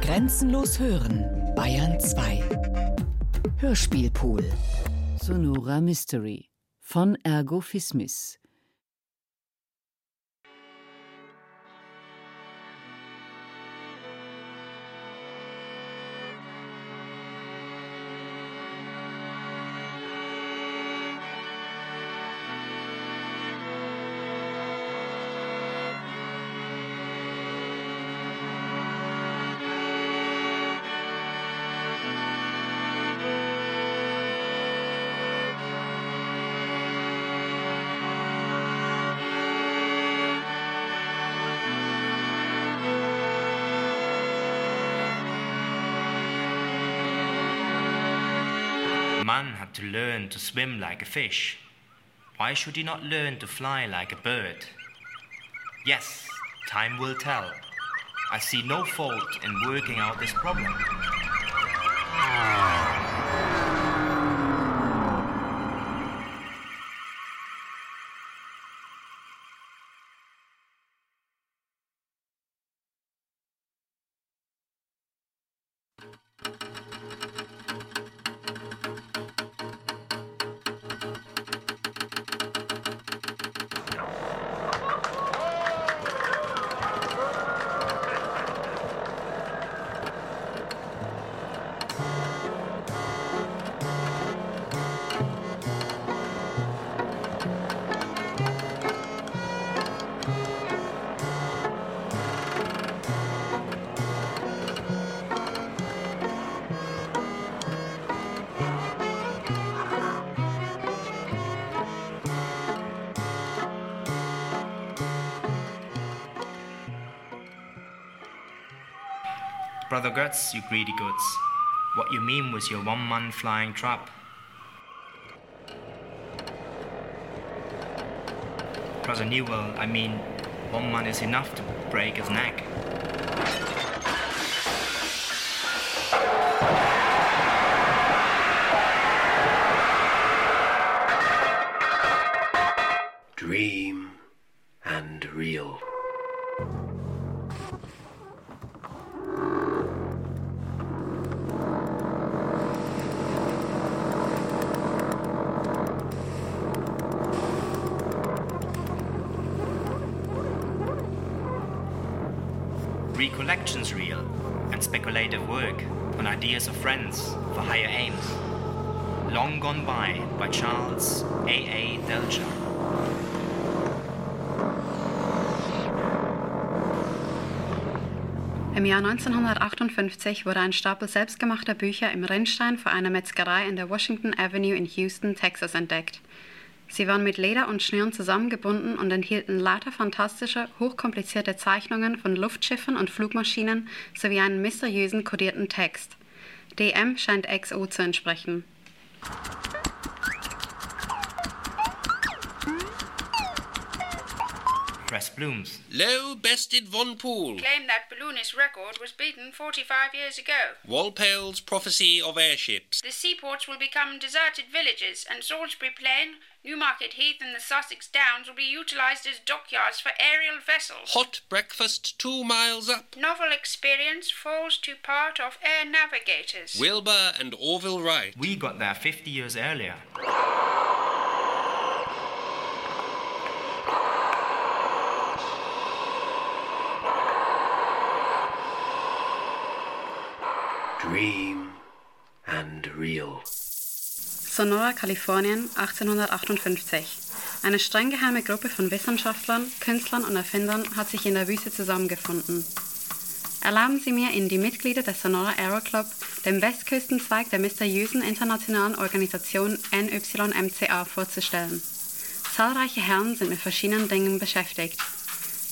Grenzenlos hören, Bayern 2. Hörspielpool. Sonora Mystery von Ergo Fismis. To swim like a fish. Why should he not learn to fly like a bird? Yes, time will tell. I see no fault in working out this problem. Brother Guts, you greedy goods. What you mean was your one man flying trap. Brother Newell, I mean, one man is enough to break his neck. Recollections real and speculative work on ideas of friends for higher aims. Long Gone By by Charles A. A. Delcher. Im Jahr 1958 wurde ein Stapel selbstgemachter Bücher im Rinnstein vor einer Metzgerei in der Washington Avenue in Houston, Texas entdeckt. Sie waren mit Leder und Schnüren zusammengebunden und enthielten lauter fantastische, hochkomplizierte Zeichnungen von Luftschiffen und Flugmaschinen sowie einen mysteriösen kodierten Text. DM scheint XO zu entsprechen. Press Blooms. Low bested Von Poole. claim that balloonist record was beaten 45 years ago. Walpole's prophecy of airships. The seaports will become deserted villages, and Salisbury Plain, Newmarket Heath, and the Sussex Downs will be utilised as dockyards for aerial vessels. Hot breakfast two miles up. Novel experience falls to part of air navigators. Wilbur and Orville Wright. We got there 50 years earlier. Dream and real. Sonora, Kalifornien, 1858. Eine streng geheime Gruppe von Wissenschaftlern, Künstlern und Erfindern hat sich in der Wüste zusammengefunden. Erlauben Sie mir, Ihnen die Mitglieder des Sonora Aero Club, dem Westküstenzweig der mysteriösen internationalen Organisation NYMCA, vorzustellen. Zahlreiche Herren sind mit verschiedenen Dingen beschäftigt.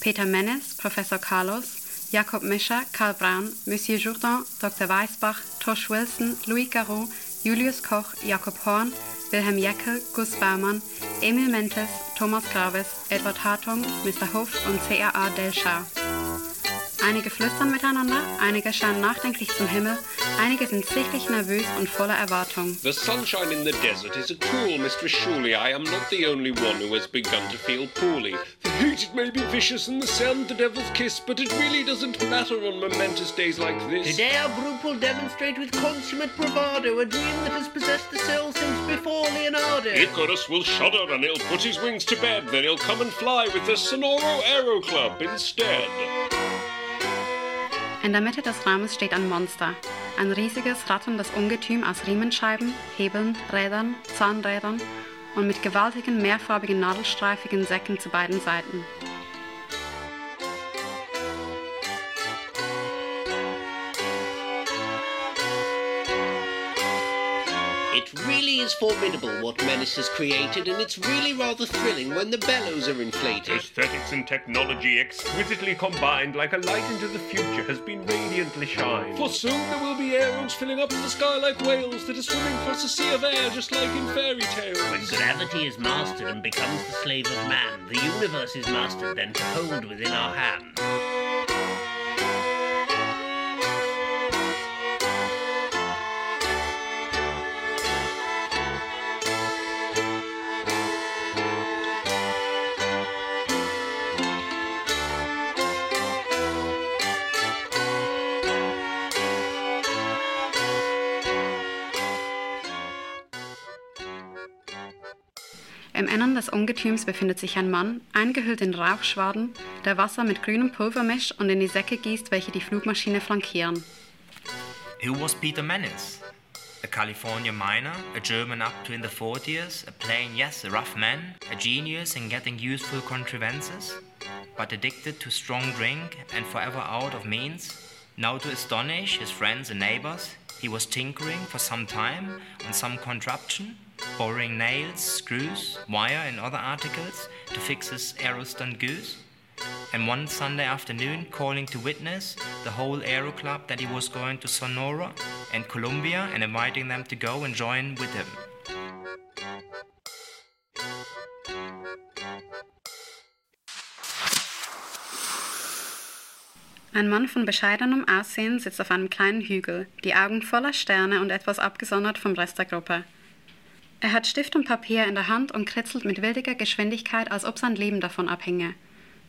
Peter Mennes, Professor Carlos, Jakob Mischer, Karl Braun, Monsieur Jourdan, Dr. Weisbach, Tosh Wilson, Louis Garot, Julius Koch, Jakob Horn, Wilhelm Jeckel, Gus Baumann, Emil Mentes, Thomas Graves, Edward Hartung, Mr. Huff und CAA Delschar. Einige flüstern miteinander, einige schauen nachdenklich zum Himmel, einige sind sichtlich nervös und voller Erwartung. The sunshine in the desert is a cruel mistress, surely. I am not the only one who has begun to feel poorly. The heat it may be vicious and the sand the devil's kiss, but it really doesn't matter on momentous days like this. Today our group will demonstrate with consummate bravado a dream that has possessed the soul since before Leonardo. Icarus will shudder and he'll put his wings to bed. Then he'll come and fly with the Sonoro Aero Club instead. In der Mitte des Raumes steht ein Monster. Ein riesiges, ratterndes Ungetüm aus Riemenscheiben, Hebeln, Rädern, Zahnrädern und mit gewaltigen, mehrfarbigen, nadelstreifigen Säcken zu beiden Seiten. Formidable what Menace has created, and it's really rather thrilling when the bellows are inflated. Aesthetics and technology exquisitely combined like a light into the future has been radiantly shined. For soon there will be arrows filling up the sky like whales that are swimming across a sea of air just like in fairy tales. When gravity is mastered and becomes the slave of man, the universe is mastered then to hold within our hands. Ungetüms befindet sich ein Mann, eingehüllt in Rauchschwaden, der Wasser mit grünem Pulver mischt und in die Säcke gießt, welche die Flugmaschine flankieren. Who was Peter Menace? A California miner, a German up to in the 40s, a plain, yes, a rough man, a genius in getting useful contrivances, but addicted to strong drink and forever out of means. Now, to astonish his friends and neighbors, he was tinkering for some time on some contraption, borrowing nails, screws, wire, and other articles to fix his aerostunt goose. And one Sunday afternoon, calling to witness the whole Aero Club that he was going to Sonora and Columbia and inviting them to go and join with him. Ein Mann von bescheidenem Aussehen sitzt auf einem kleinen Hügel, die Augen voller Sterne und etwas abgesondert vom Rest der Gruppe. Er hat Stift und Papier in der Hand und kritzelt mit wildiger Geschwindigkeit, als ob sein Leben davon abhinge.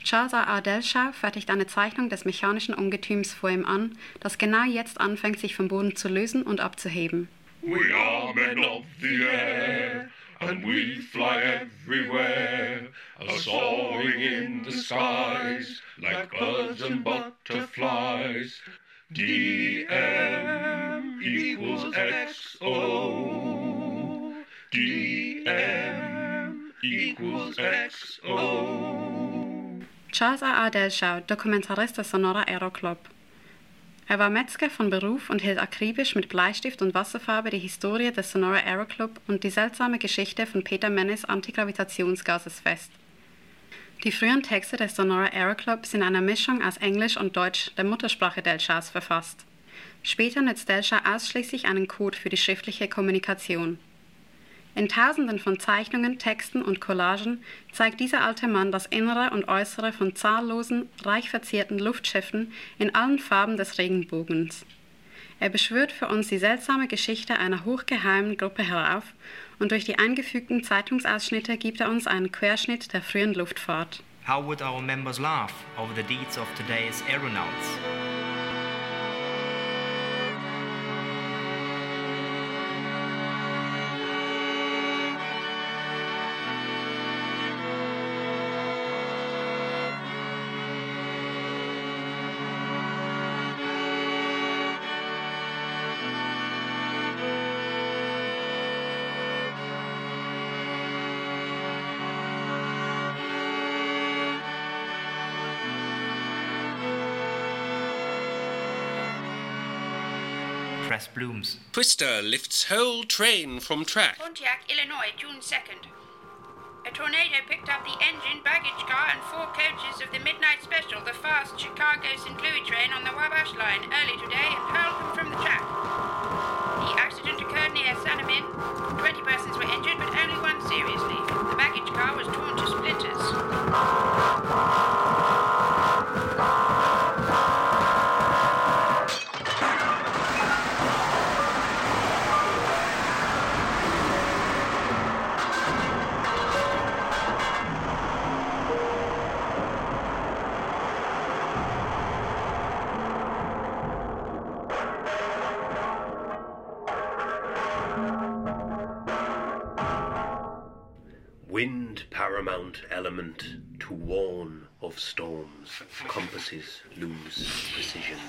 Charles A. Delshaw fertigt eine Zeichnung des mechanischen Ungetüms vor ihm an, das genau jetzt anfängt, sich vom Boden zu lösen und abzuheben. We are men of the air, and we fly everywhere, soaring in the skies, like birds and butterflies. DM equals XO. DM equals XO. Charles A. A. Delshaw, Dokumentarist des Sonora Aero Club. Er war Metzger von Beruf und hielt akribisch mit Bleistift und Wasserfarbe die Historie des Sonora Aero Club und die seltsame Geschichte von Peter Menes Antigravitationsgases fest. Die frühen Texte des Sonora Aero Club sind einer Mischung aus Englisch und Deutsch, der Muttersprache Delshaws, verfasst. Später nutzt Delshaw ausschließlich einen Code für die schriftliche Kommunikation. In Tausenden von Zeichnungen, Texten und Collagen zeigt dieser alte Mann das Innere und Äußere von zahllosen, reich verzierten Luftschiffen in allen Farben des Regenbogens. Er beschwört für uns die seltsame Geschichte einer hochgeheimen Gruppe herauf und durch die eingefügten Zeitungsausschnitte gibt er uns einen Querschnitt der frühen Luftfahrt. How would our members laugh over the deeds of today's aeronauts? Blooms. Twister lifts whole train from track. Pontiac, Illinois, June 2nd. A tornado picked up the engine, baggage car, and four coaches of the Midnight Special, the fast Chicago St. Louis train on the Wabash line early today and hurled them from the track. The accident occurred near Sanamin. Twenty persons were injured, but only one seriously. The baggage car was torn to splinters. Element to warn of storms. Compasses lose precision.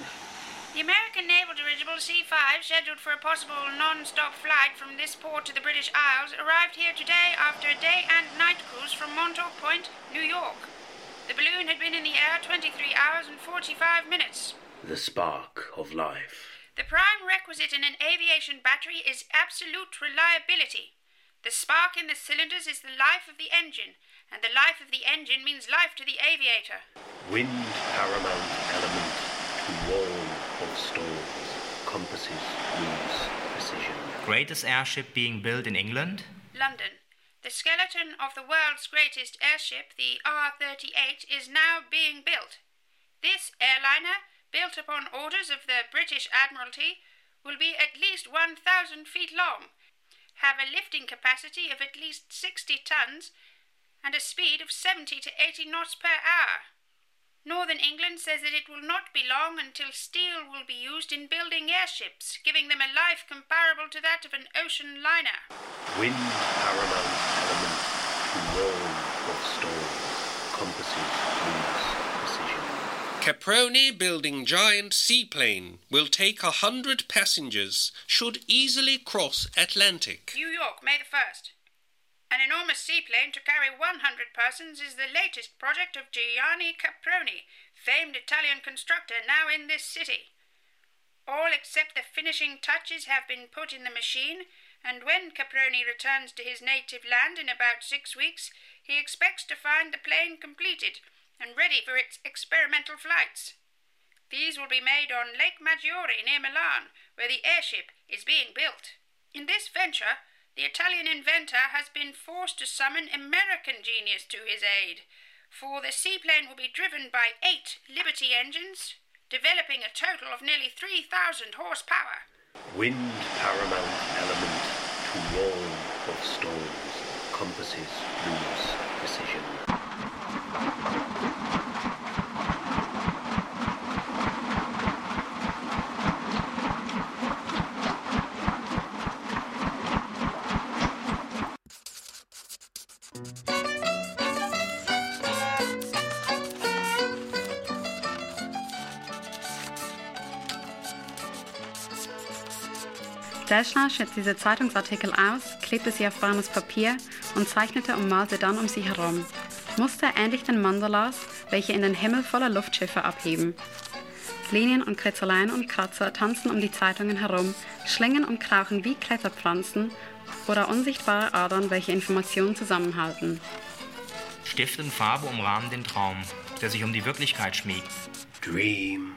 The American naval dirigible C-5, scheduled for a possible non-stop flight from this port to the British Isles, arrived here today after a day and night cruise from Montauk Point, New York. The balloon had been in the air 23 hours and 45 minutes. The spark of life. The prime requisite in an aviation battery is absolute reliability. The spark in the cylinders is the life of the engine, and the life of the engine means life to the aviator. Wind paramount element to warn of storms. Compasses lose precision. Greatest airship being built in England? London. The skeleton of the world's greatest airship, the R 38, is now being built. This airliner, built upon orders of the British Admiralty, will be at least 1,000 feet long, have a lifting capacity of at least 60 tons, and a speed of 70 to 80 knots per hour. Northern England says that it will not be long until steel will be used in building airships, giving them a life comparable to that of an ocean liner. Wind paramount element to warn of storms. Compasses lose precision. Caproni building giant seaplane will take a hundred passengers, should easily cross Atlantic. New York, May the 1st. An enormous seaplane to carry 100 persons is the latest project of Gianni Caproni, famed Italian constructor now in this city. All except the finishing touches have been put in the machine, and when Caproni returns to his native land in about six weeks, he expects to find the plane completed and ready for its experimental flights. These will be made on Lake Maggiore near Milan, where the airship is being built. In this venture, the Italian inventor has been forced to summon American genius to his aid, for the seaplane will be driven by eight Liberty engines, developing a total of nearly 3,000 horsepower. Wind paramount element to warn of storms. Compasses lose Delschner schnitt diese Zeitungsartikel aus, klebte sie auf braunes Papier und zeichnete und malte dann um sie herum. Muster ähnlich den Mandalas, welche in den Himmel voller Luftschiffe abheben. Linien und Kritzeleien und Kratzer tanzen um die Zeitungen herum, schlingen und krauchen wie Kletterpflanzen oder unsichtbare Adern, welche Informationen zusammenhalten. Stift und Farbe umrahmen den Traum, der sich um die Wirklichkeit schmiegt. Dream.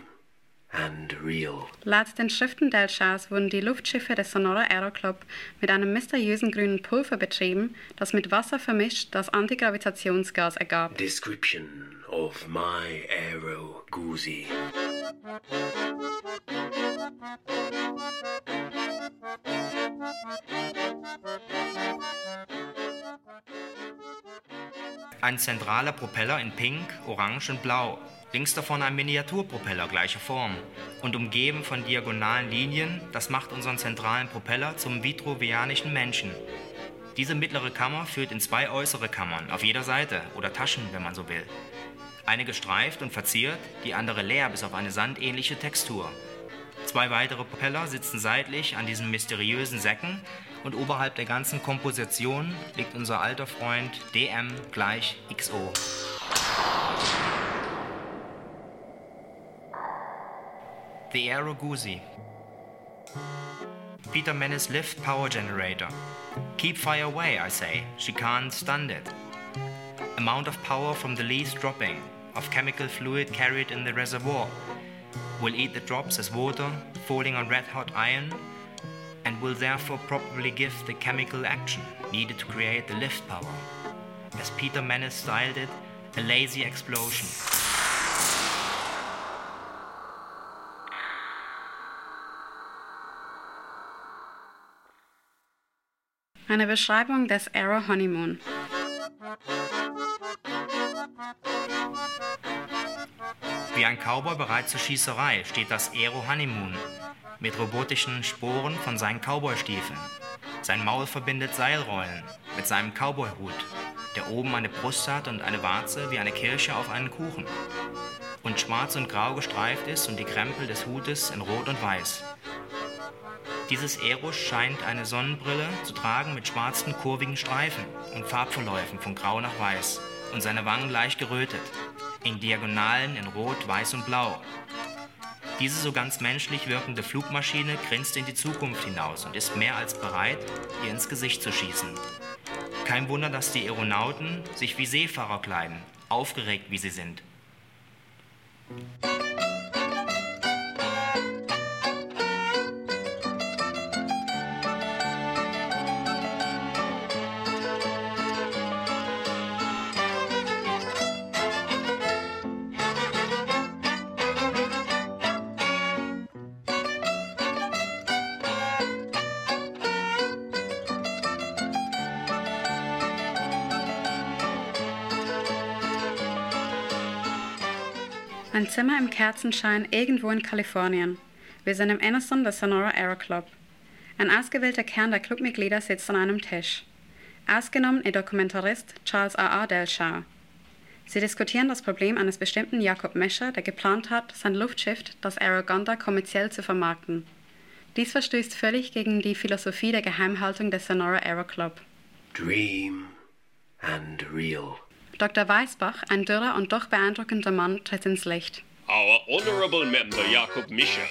Laut den Schriften Delchars wurden die Luftschiffe des Sonora Aero Club mit einem mysteriösen grünen Pulver betrieben, das mit Wasser vermischt das Antigravitationsgas ergab. Description of my aero goozy. Ein zentraler Propeller in Pink, Orange und Blau. Links davon ein Miniaturpropeller gleicher Form. Und umgeben von diagonalen Linien, das macht unseren zentralen Propeller zum vitruvianischen Menschen. Diese mittlere Kammer führt in zwei äußere Kammern, auf jeder Seite, oder Taschen, wenn man so will. Eine gestreift und verziert, die andere leer bis auf eine sandähnliche Textur. Zwei weitere Propeller sitzen seitlich an diesen mysteriösen Säcken und oberhalb der ganzen Komposition liegt unser alter Freund DM gleich XO. The Aero Guzzi. Peter Menace lift power generator. Keep fire away, I say. She can't stand it. Amount of power from the least dropping of chemical fluid carried in the reservoir will eat the drops as water falling on red hot iron and will therefore probably give the chemical action needed to create the lift power. As Peter Menace styled it, a lazy explosion. Eine Beschreibung des Aero Honeymoon. Wie ein Cowboy bereit zur Schießerei steht das Aero Honeymoon mit robotischen Sporen von seinen Cowboystiefeln. Sein Maul verbindet Seilrollen mit seinem Cowboyhut. der oben eine Brust hat und eine Warze wie eine Kirsche auf einen Kuchen. Und schwarz und grau gestreift ist und die Krempel des Hutes in Rot und Weiß. Dieses Eros scheint eine Sonnenbrille zu tragen mit schwarzen, kurvigen Streifen und Farbverläufen von grau nach weiß und seine Wangen leicht gerötet, in Diagonalen in Rot, Weiß und Blau. Diese so ganz menschlich wirkende Flugmaschine grinst in die Zukunft hinaus und ist mehr als bereit, ihr ins Gesicht zu schießen. Kein Wunder, dass die Aeronauten sich wie Seefahrer kleiden, aufgeregt wie sie sind. Ein Zimmer im Kerzenschein irgendwo in Kalifornien. Wir sind im Innersten des Sonora Aero Club. Ein ausgewählter Kern der Clubmitglieder sitzt an einem Tisch. Ausgenommen ihr Dokumentarist Charles A. A. Delshaw. Sie diskutieren das Problem eines bestimmten Jakob Mescher, der geplant hat, sein Luftschiff, das Aerogonda, kommerziell zu vermarkten. Dies verstößt völlig gegen die Philosophie der Geheimhaltung des Sonora Aero Club. Dream and real. Dr. Weisbach, ein dürrer und doch beeindruckender Mann, tritt ins Licht. Our honourable member Jakob Mischer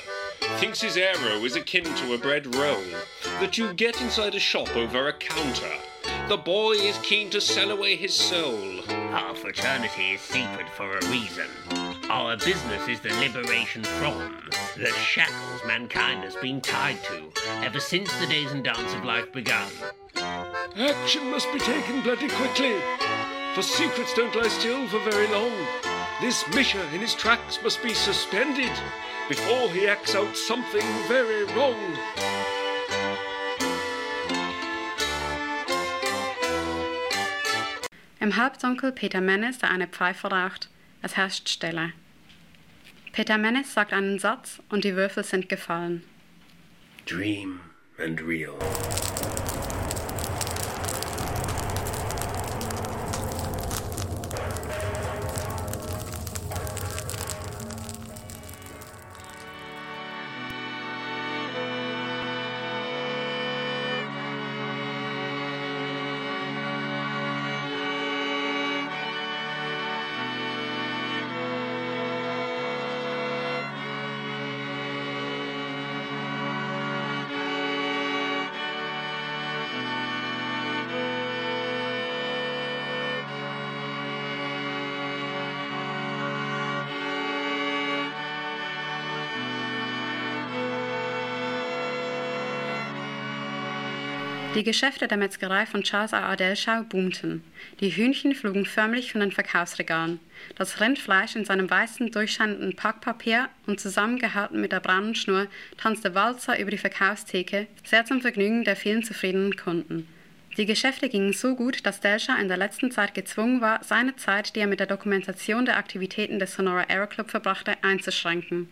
thinks his aero is akin to a bread roll that you get inside a shop over a counter. The boy is keen to sell away his soul. Our fraternity is secret for a reason. Our business is the liberation from the shackles mankind has been tied to ever since the days and dance of life began. Action must be taken bloody quickly, for secrets don't lie still for very long. This Misha in his tracks must be suspended before he acts out something very wrong. Im Halbdunkel Peter Mennes, der eine Pfeife raucht. Es herrscht Stille. Peter Mennes sagt einen Satz und die Würfel sind gefallen. Dream and real. Die Geschäfte der Metzgerei von Charles A. Adelschau boomten. Die Hühnchen flogen förmlich von den Verkaufsregalen. Das Rindfleisch in seinem weißen, durchscheinenden Packpapier und zusammengehalten mit der braunen Schnur tanzte Walzer über die Verkaufstheke, sehr zum Vergnügen der vielen zufriedenen Kunden. Die Geschäfte gingen so gut, dass Delscher in der letzten Zeit gezwungen war, seine Zeit, die er mit der Dokumentation der Aktivitäten des Sonora Aero Club verbrachte, einzuschränken.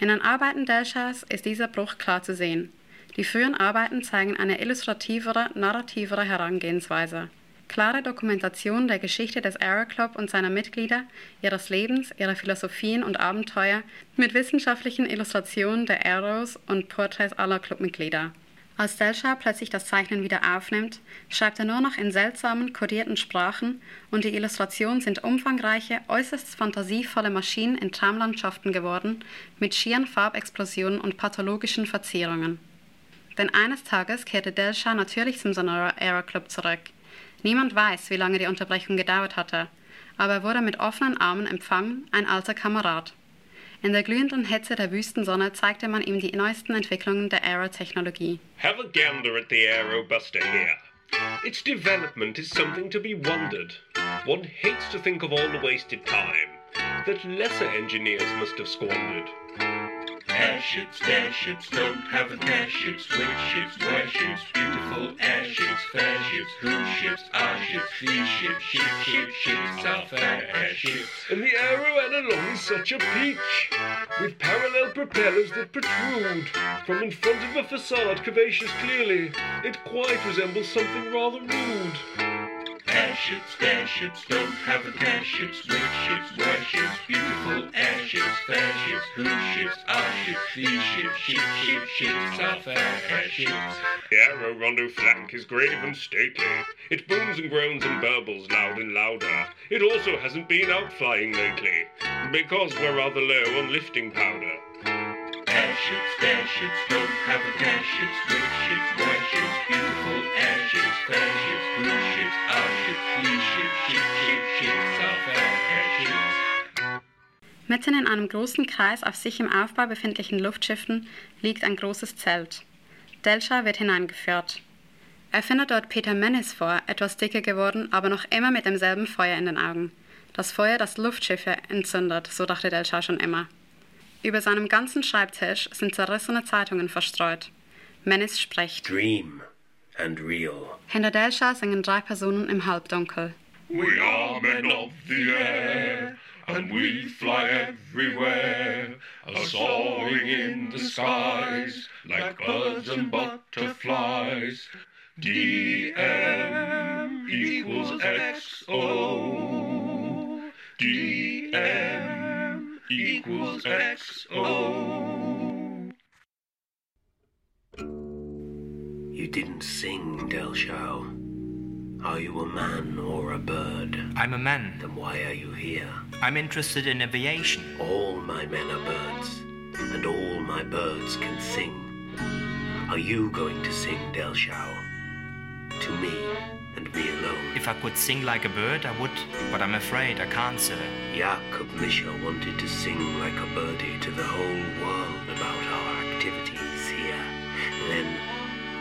In den Arbeiten Delschers ist dieser Bruch klar zu sehen. Die frühen Arbeiten zeigen eine illustrativere, narrativere Herangehensweise. Klare Dokumentation der Geschichte des Aero Club und seiner Mitglieder, ihres Lebens, ihrer Philosophien und Abenteuer mit wissenschaftlichen Illustrationen der Aeros und Porträts aller Clubmitglieder. Als Delschar plötzlich das Zeichnen wieder aufnimmt, schreibt er nur noch in seltsamen, kodierten Sprachen und die Illustrationen sind umfangreiche, äußerst fantasievolle Maschinen in Traumlandschaften geworden, mit schieren Farbexplosionen und pathologischen Verzierungen. Denn eines Tages kehrte Delschar natürlich zum Sonora Aero Club zurück. Niemand weiß, wie lange die Unterbrechung gedauert hatte, aber er wurde mit offenen Armen empfangen, ein alter Kamerad. In der glühenden Hitze der Wüstensonne zeigte man ihm die neuesten Entwicklungen der Aero-Technologie. Have a gander at the Aerobuster here. Its development is something to be wondered. One hates to think of all the wasted time that lesser engineers must have squandered. Airships, airships don't have a care ships, which ships, where ships, beautiful airships, fair ships, whose ships, our ships, these ships, ship, ship, ships, our fair airships. And the Aero along is such a peach, with parallel propellers that protrude from in front of a facade curvaceous clearly. It quite resembles something rather rude. Airships, airships don't have a care. Ships, which ships, where ships, beautiful airships, fair ships, whose ships, our ships, these ships, ships, ships, ships, our fair airships. The aero rondo flank is grave and stately. It booms and groans and burbles loud and louder. It also hasn't been out flying lately, because we're rather low on lifting powder. Airships, airships don't have a care. Ships, which ships, where ships, beautiful airships, fair ships, whose ships, our ships, these ships, ships, fair airships. Mitten in einem großen Kreis auf sich im Aufbau befindlichen Luftschiffen liegt ein großes Zelt. Delscha wird hineingeführt. Er findet dort Peter Menis vor, etwas dicker geworden, aber noch immer mit demselben Feuer in den Augen. Das Feuer, das Luftschiffe entzündet, so dachte Delscha schon immer. Über seinem ganzen Schreibtisch sind zerrissene Zeitungen verstreut. Menis spricht. Dream and real. Hinter Delscha singen drei Personen im Halbdunkel. We are men of the air, and we fly everywhere, a soaring in the skies, like birds and butterflies. DM equals XO. DM equals XO. Didn't sing, Delshao. Are you a man or a bird? I'm a man. Then why are you here? I'm interested in aviation. All my men are birds, and all my birds can sing. Are you going to sing, Delshao? To me, and me alone. If I could sing like a bird, I would, but I'm afraid I can't, sir. Jakob Misha wanted to sing like a birdie to the whole world about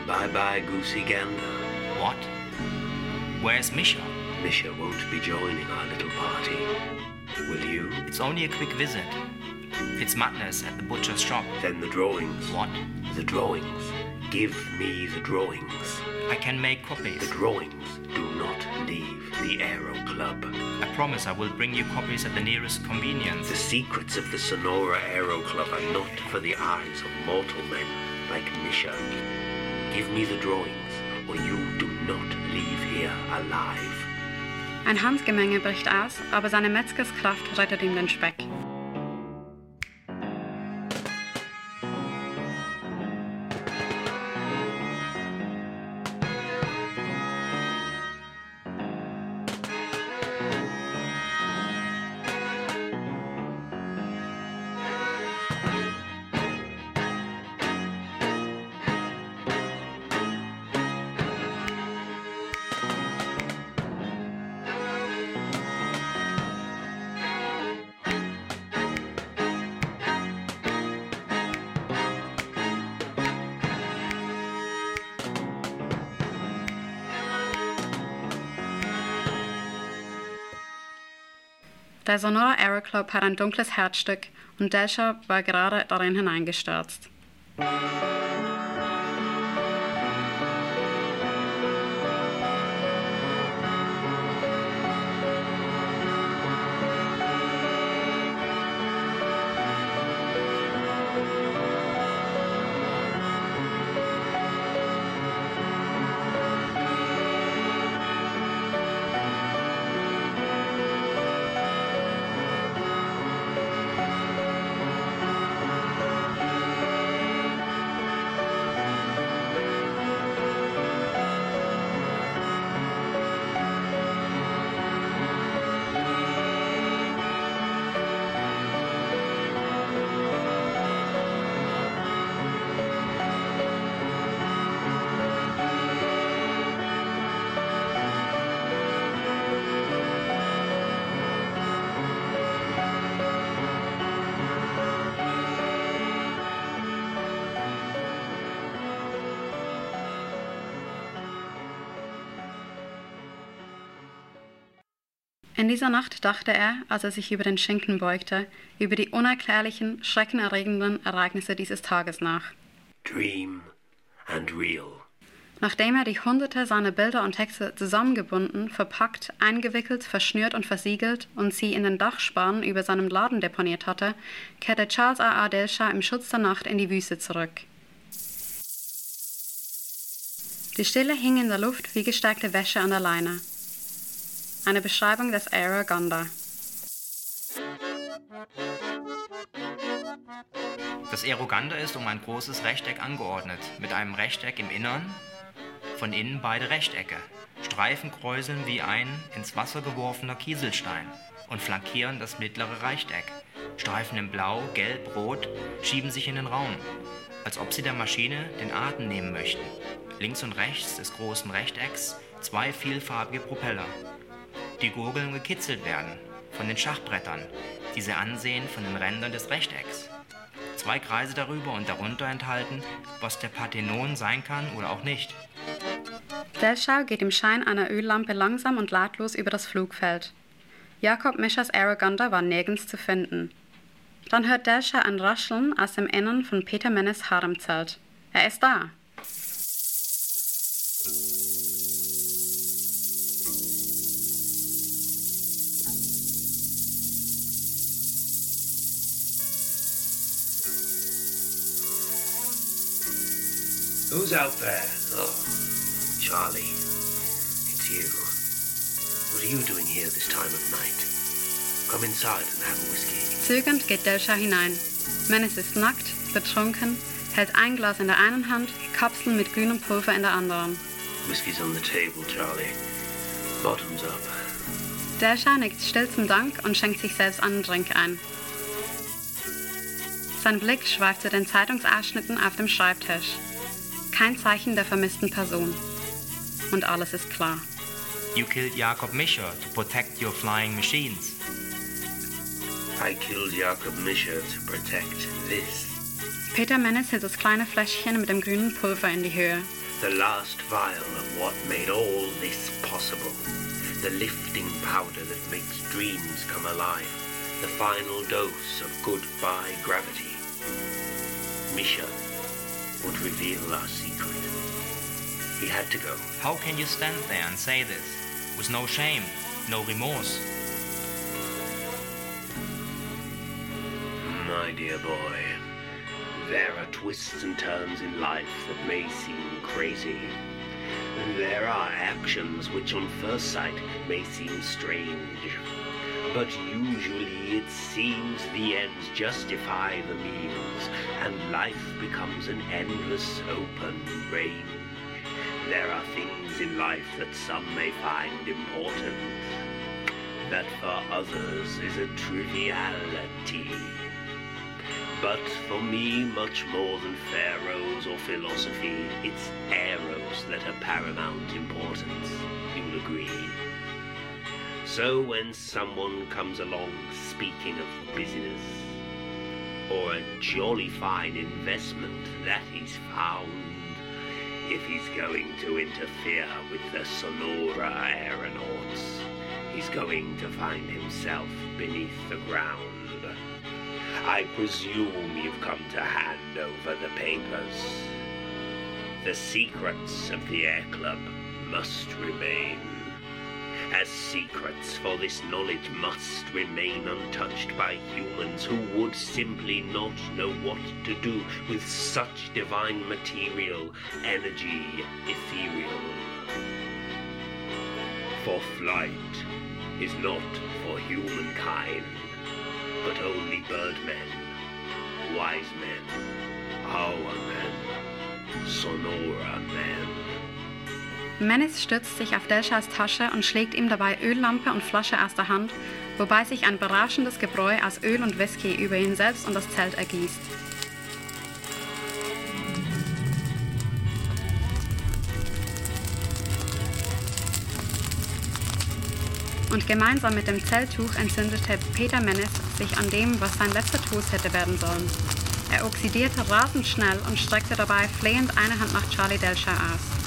bye bye, Goosey Gander. What? Where's Misha? Misha won't be joining our little party. Will you? It's only a quick visit. It's madness at the butcher's shop. Then the drawings. What? The drawings. Give me the drawings. I can make copies. The drawings do not leave the Aero Club. I promise I will bring you copies at the nearest convenience. The secrets of the Sonora Aero Club are not for the eyes of mortal men like Misha. Give me the drawings, or you do not leave here alive. Ein Handgemenge bricht aus, aber seine Metzgerskraft rettet ihm den Speck. Der Sonora Aero Club hat ein dunkles Herzstück und Delsha war gerade darin hineingestürzt. In dieser Nacht dachte er, als er sich über den Schinken beugte, über die unerklärlichen, schreckenerregenden Ereignisse dieses Tages nach. Dream and real. Nachdem er die Hunderte seiner Bilder und Texte zusammengebunden, verpackt, eingewickelt, verschnürt und versiegelt und sie in den Dachsparren über seinem Laden deponiert hatte, kehrte Charles A. A. Delsha im Schutz der Nacht in die Wüste zurück. Die Stille hing in der Luft wie gesteigte Wäsche an der Leine. Eine Beschreibung des Aeroganda. Das Aeroganda ist um ein großes Rechteck angeordnet, mit einem Rechteck im Innern, von innen beide Rechtecke. Streifen kräuseln wie ein ins Wasser geworfener Kieselstein und flankieren das mittlere Rechteck. Streifen in Blau, Gelb, Rot schieben sich in den Raum, als ob sie der Maschine den Atem nehmen möchten. Links und rechts des großen Rechtecks zwei vielfarbige Propeller. Die Gurgeln gekitzelt werden von den Schachbrettern, die sie ansehen von den Rändern des Rechtecks. Zwei Kreise darüber und darunter enthalten, was der Parthenon sein kann oder auch nicht. Delschau geht im Schein einer Öllampe langsam und lautlos über das Flugfeld. Jakob Mischers Aeroganda war nirgends zu finden. Dann hört Delschau ein Rascheln aus dem Innern von Peter Mennes Haremzelt. Er ist da. Who's out there? Oh, Charlie. It's you. What are you doing here this time of night? Come inside and have a whiskey. Zögernd geht Delschau hinein. Menes ist nackt, betrunken, hält ein Glas in der einen Hand, Kapseln mit grünem Pulver in der anderen. Whiskey's on the table, Charlie. Bottoms up. Delschau nickt still zum Dank und schenkt sich selbst einen Drink ein. Sein Blick schweift zu den Zeitungsausschnitten auf dem Schreibtisch. Kein Zeichen der vermissten Person. Und alles ist klar. You killed Jakob Mischer to protect your flying machines. I killed Jakob Mischer to protect this. Peter Mennes hält das kleine Fläschchen mit dem grünen Pulver in die Höhe. The last vial of what made all this possible. The lifting powder that makes dreams come alive. The final dose of goodbye gravity. Misha would reveal our secret. He had to go. How can you stand there and say this? With no shame, no remorse. My dear boy, there are twists and turns in life that may seem crazy. And there are actions which on first sight may seem strange. But usually it seems the ends justify the means, and life becomes an endless open range. There are things in life that some may find important, that for others is a triviality. But for me, much more than pharaohs or philosophy, it's arrows that are paramount importance. You'll agree. So when someone comes along speaking of business, or a jolly fine investment that he's found, if he's going to interfere with the Sonora aeronauts, he's going to find himself beneath the ground. I presume you've come to hand over the papers. The secrets of the Air Club must remain. As secrets, for this knowledge must remain untouched by humans who would simply not know what to do with such divine material, energy, ethereal. For flight is not for humankind but only birdmen, wise men, our men, Sonora men. Menis stürzt sich auf Delschas Tasche und schlägt ihm dabei Öllampe und Flasche aus der Hand, wobei sich ein berauschendes Gebräu aus Öl und Whisky über ihn selbst und das Zelt ergießt. Und gemeinsam mit dem Zelttuch entzündete Peter Menes sich an dem, was sein letzter Tod hätte werden sollen. Er oxidierte rasend schnell und streckte dabei flehend eine Hand nach Charlie Delshire aus.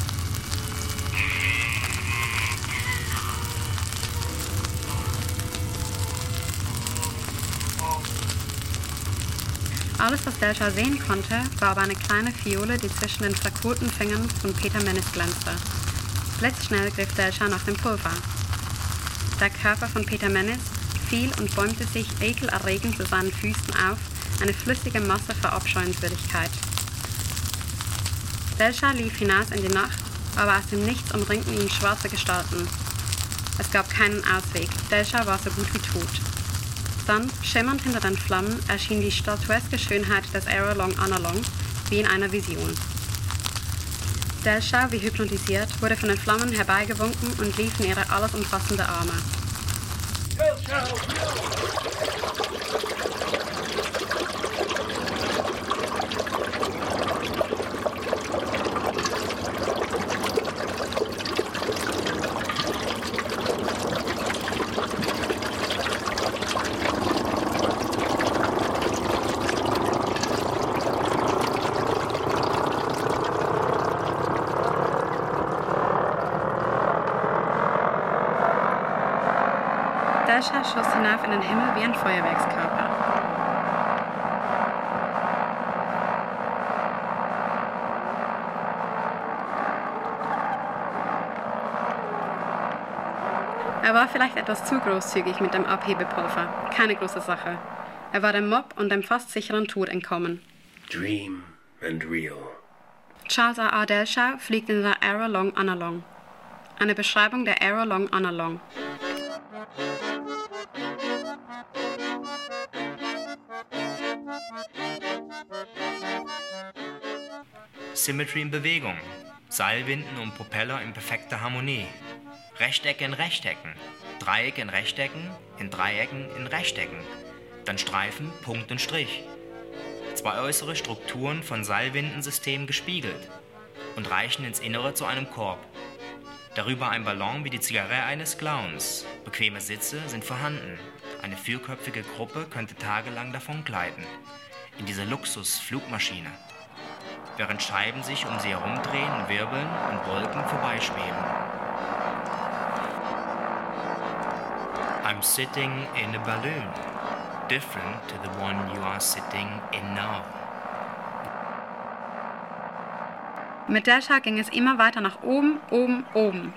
Alles, was Delshire sehen konnte, war aber eine kleine Fiole, die zwischen den verkohlten Fingern von Peter Menes glänzte. Blitzschnell griff Delshire nach dem Pulver. Der Körper von Peter Menes fiel und bäumte sich ekelerregend zu seinen Füßen auf, eine flüssige Masse vor Abscheuenswürdigkeit. Delschar lief hinaus in die Nacht, aber aus dem Nichts umringten ihn schwarze Gestalten. Es gab keinen Ausweg. Delscha war so gut wie tot. Dann, schimmernd hinter den Flammen, erschien die statueske Schönheit des Aerolong Analong wie in einer Vision. Delscha, wie hypnotisiert, wurde von den Flammen herbeigewunken und lief in ihre alles umfassende Arme. Delscha schoss hinauf in den Himmel wie ein Feuerwerkskörper. Er war vielleicht etwas zu großzügig mit dem Abhebepulver. Keine große Sache. Er war dem Mob und dem fast sicheren Tod entkommen. Dream and real. Charles A. Delscha fliegt in der Aerolong Analong. Eine Beschreibung der Aerolong Analong. Symmetry in Bewegung. Seilwinden und Propeller in perfekter Harmonie. Rechtecke in Rechtecken. Dreiecke in Rechtecken, in Dreiecken in Rechtecken. Dann Streifen, Punkt und Strich. Zwei äußere Strukturen von Seilwindensystemen gespiegelt und reichen ins Innere zu einem Korb. Darüber ein Ballon wie die Zigarette eines Clowns. Bequeme Sitze sind vorhanden. Eine vierköpfige Gruppe könnte tagelang davon gleiten. In dieser Luxusflugmaschine. Während Scheiben sich um sie herumdrehen wirbeln und Wolken vorbeischweben. I'm sitting in a balloon, different to the one you are sitting in now. Mit Delscha ging es immer weiter nach oben, oben, oben.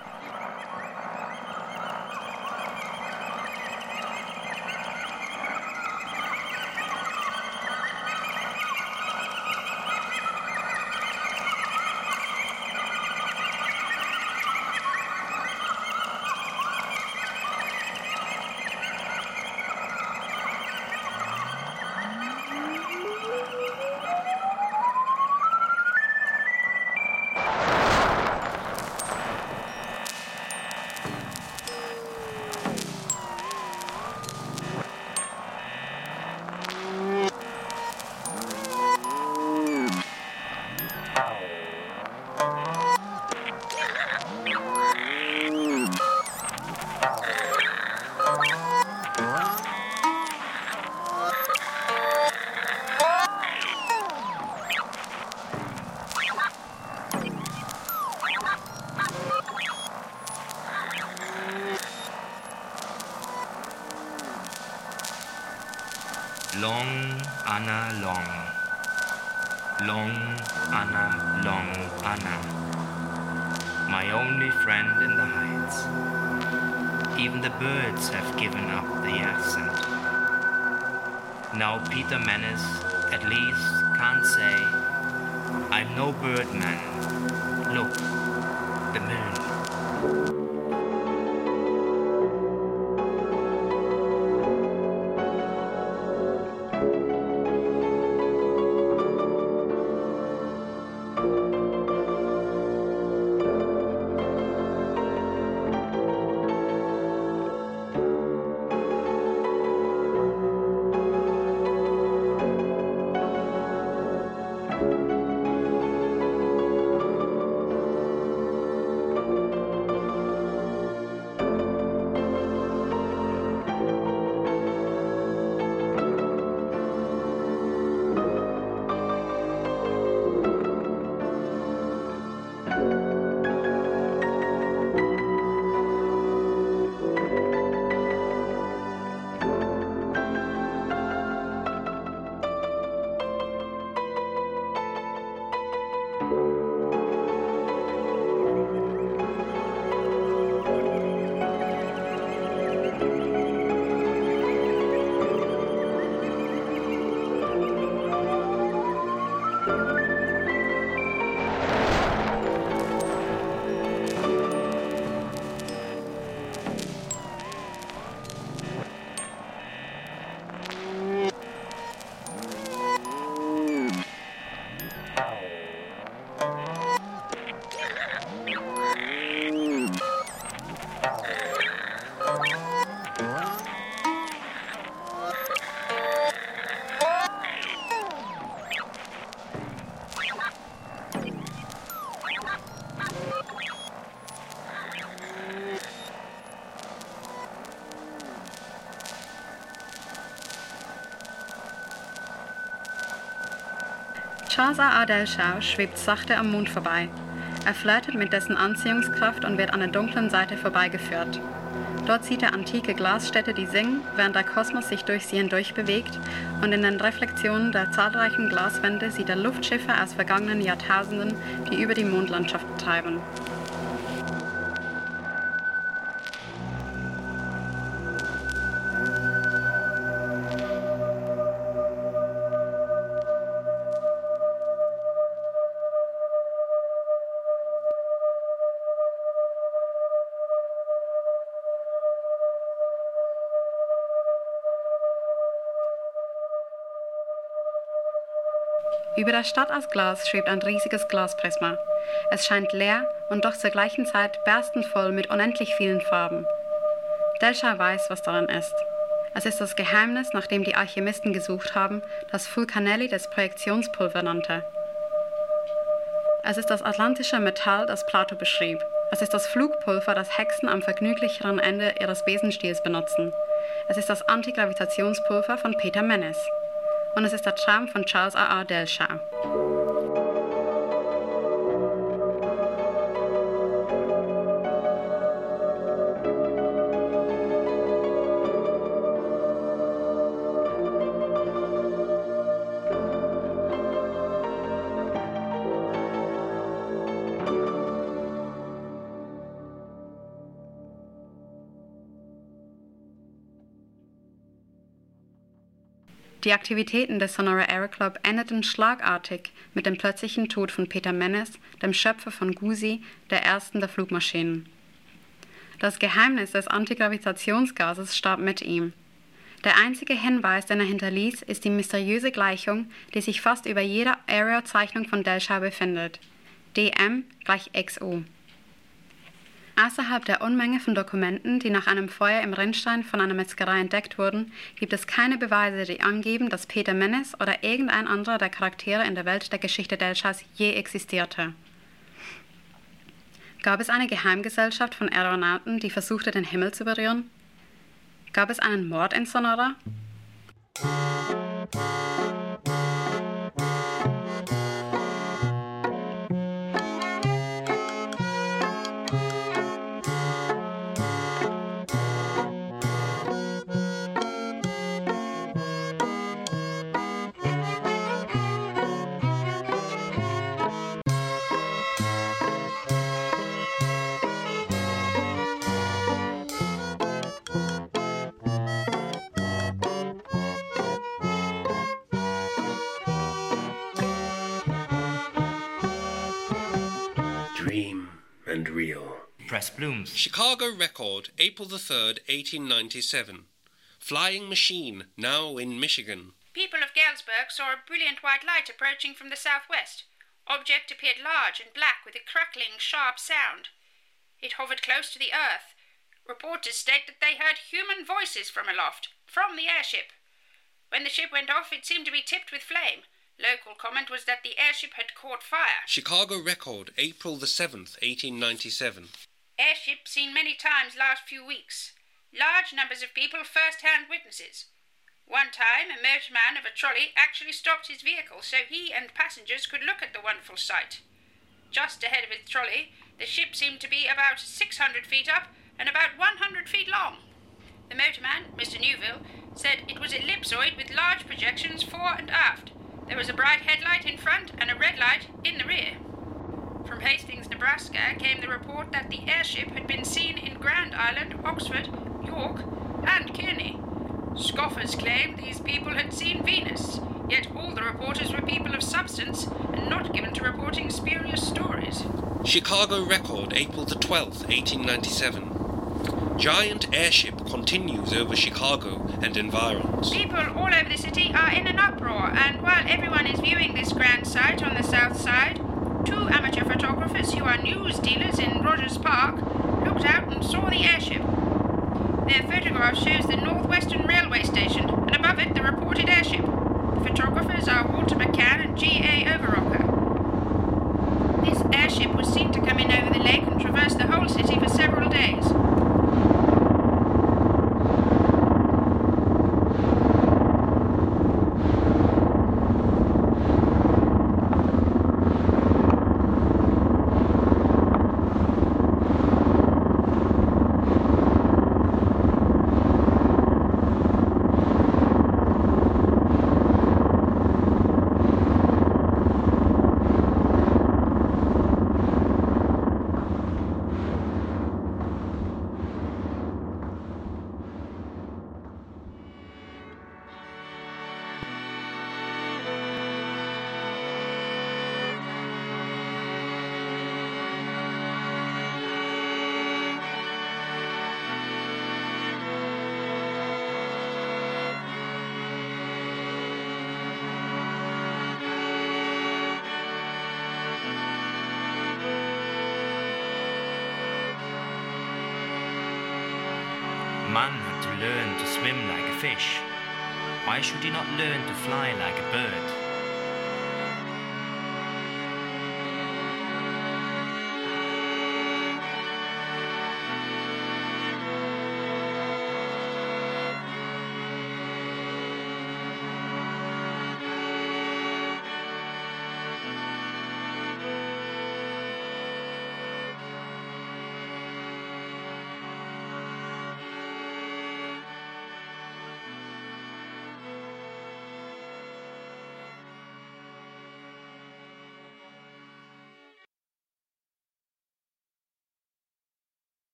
Long Anna Long Anna. My only friend in the heights. Even the birds have given up the accent. Now Peter Menace at least can't say, I'm no birdman. Look, the moon. Charles A. Adelshaw schwebt sachte am Mond vorbei. Er flirtet mit dessen Anziehungskraft und wird an der dunklen Seite vorbeigeführt. Dort sieht er antike Glasstädte, die singen, während der Kosmos sich durch sie hindurch bewegt, und in den Reflexionen der zahlreichen Glaswände sieht er Luftschiffe aus vergangenen Jahrtausenden, die über die Mondlandschaft treiben. Über der Stadt aus Glas schwebt ein riesiges Glasprisma. Es scheint leer und doch zur gleichen Zeit berstend voll mit unendlich vielen Farben. Delsha weiß, was daran ist. Es ist das Geheimnis, nach dem die Alchemisten gesucht haben, das Fulcanelli des Projektionspulver nannte. Es ist das atlantische Metall, das Plato beschrieb. Es ist das Flugpulver, das Hexen am vergnüglicheren Ende ihres Besenstiels benutzen. Es ist das Antigravitationspulver von Peter Mennes und es ist der Traum von Charles A. R. Delshaw. Die Aktivitäten des Sonora Aero Club endeten schlagartig mit dem plötzlichen Tod von Peter Mennes, dem Schöpfer von Gusi, der ersten der Flugmaschinen. Das Geheimnis des Antigravitationsgases starb mit ihm. Der einzige Hinweis, den er hinterließ, ist die mysteriöse Gleichung, die sich fast über jeder Aero-Zeichnung von Delshaw befindet. dm gleich xo. Außerhalb der Unmenge von Dokumenten, die nach einem Feuer im Rinnstein von einer Metzgerei entdeckt wurden, gibt es keine Beweise, die angeben, dass Peter Mennes oder irgendein anderer der Charaktere in der Welt der Geschichte Delschas je existierte. Gab es eine Geheimgesellschaft von Aeronauten, die versuchte, den Himmel zu berühren? Gab es einen Mord in Sonora? Real. Press Blooms. Chicago Record, April the 3rd, 1897. Flying Machine, now in Michigan. People of Galesburg saw a brilliant white light approaching from the southwest. Object appeared large and black with a crackling, sharp sound. It hovered close to the earth. Reporters state that they heard human voices from aloft, from the airship. When the ship went off, it seemed to be tipped with flame. Local comment was that the airship had caught fire. Chicago Record, April the 7th, 1897. Airship seen many times last few weeks. Large numbers of people first-hand witnesses. One time, a motorman of a trolley actually stopped his vehicle so he and passengers could look at the wonderful sight. Just ahead of his trolley, the ship seemed to be about 600 feet up and about 100 feet long. The motorman, Mr. Newville, said it was ellipsoid with large projections fore and aft. There was a bright headlight in front and a red light in the rear. From Hastings, Nebraska, came the report that the airship had been seen in Grand Island, Oxford, York, and Kearney. Scoffers claimed these people had seen Venus, yet all the reporters were people of substance and not given to reporting spurious stories. Chicago Record, April the 12th, 1897. Giant airship continues over Chicago and environs. People all over the city are in an uproar, and while everyone is viewing this grand sight on the south side, two amateur photographers who are news dealers in Rogers Park looked out and saw the airship. Their photograph shows the Northwestern Railway Station, and above it the reported airship. The photographers are Walter McCann and G.A. Overrocker. This airship was seen to come in over the lake and traverse the whole city for several days. Man had to learn to swim like a fish. Why should he not learn to fly like a bird?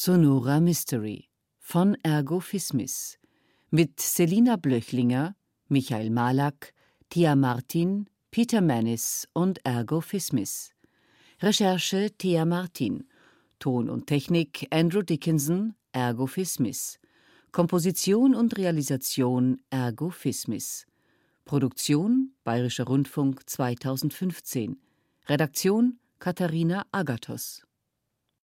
Sonora Mystery von Ergo Fismis mit Selina Blöchlinger, Michael Malak, Tia Martin, Peter Mannis und Ergo Fismis. Recherche Thea Martin. Ton und Technik Andrew Dickinson, Ergo Fismis. Komposition und Realisation Ergo Fismis. Produktion Bayerischer Rundfunk 2015. Redaktion Katharina Agathos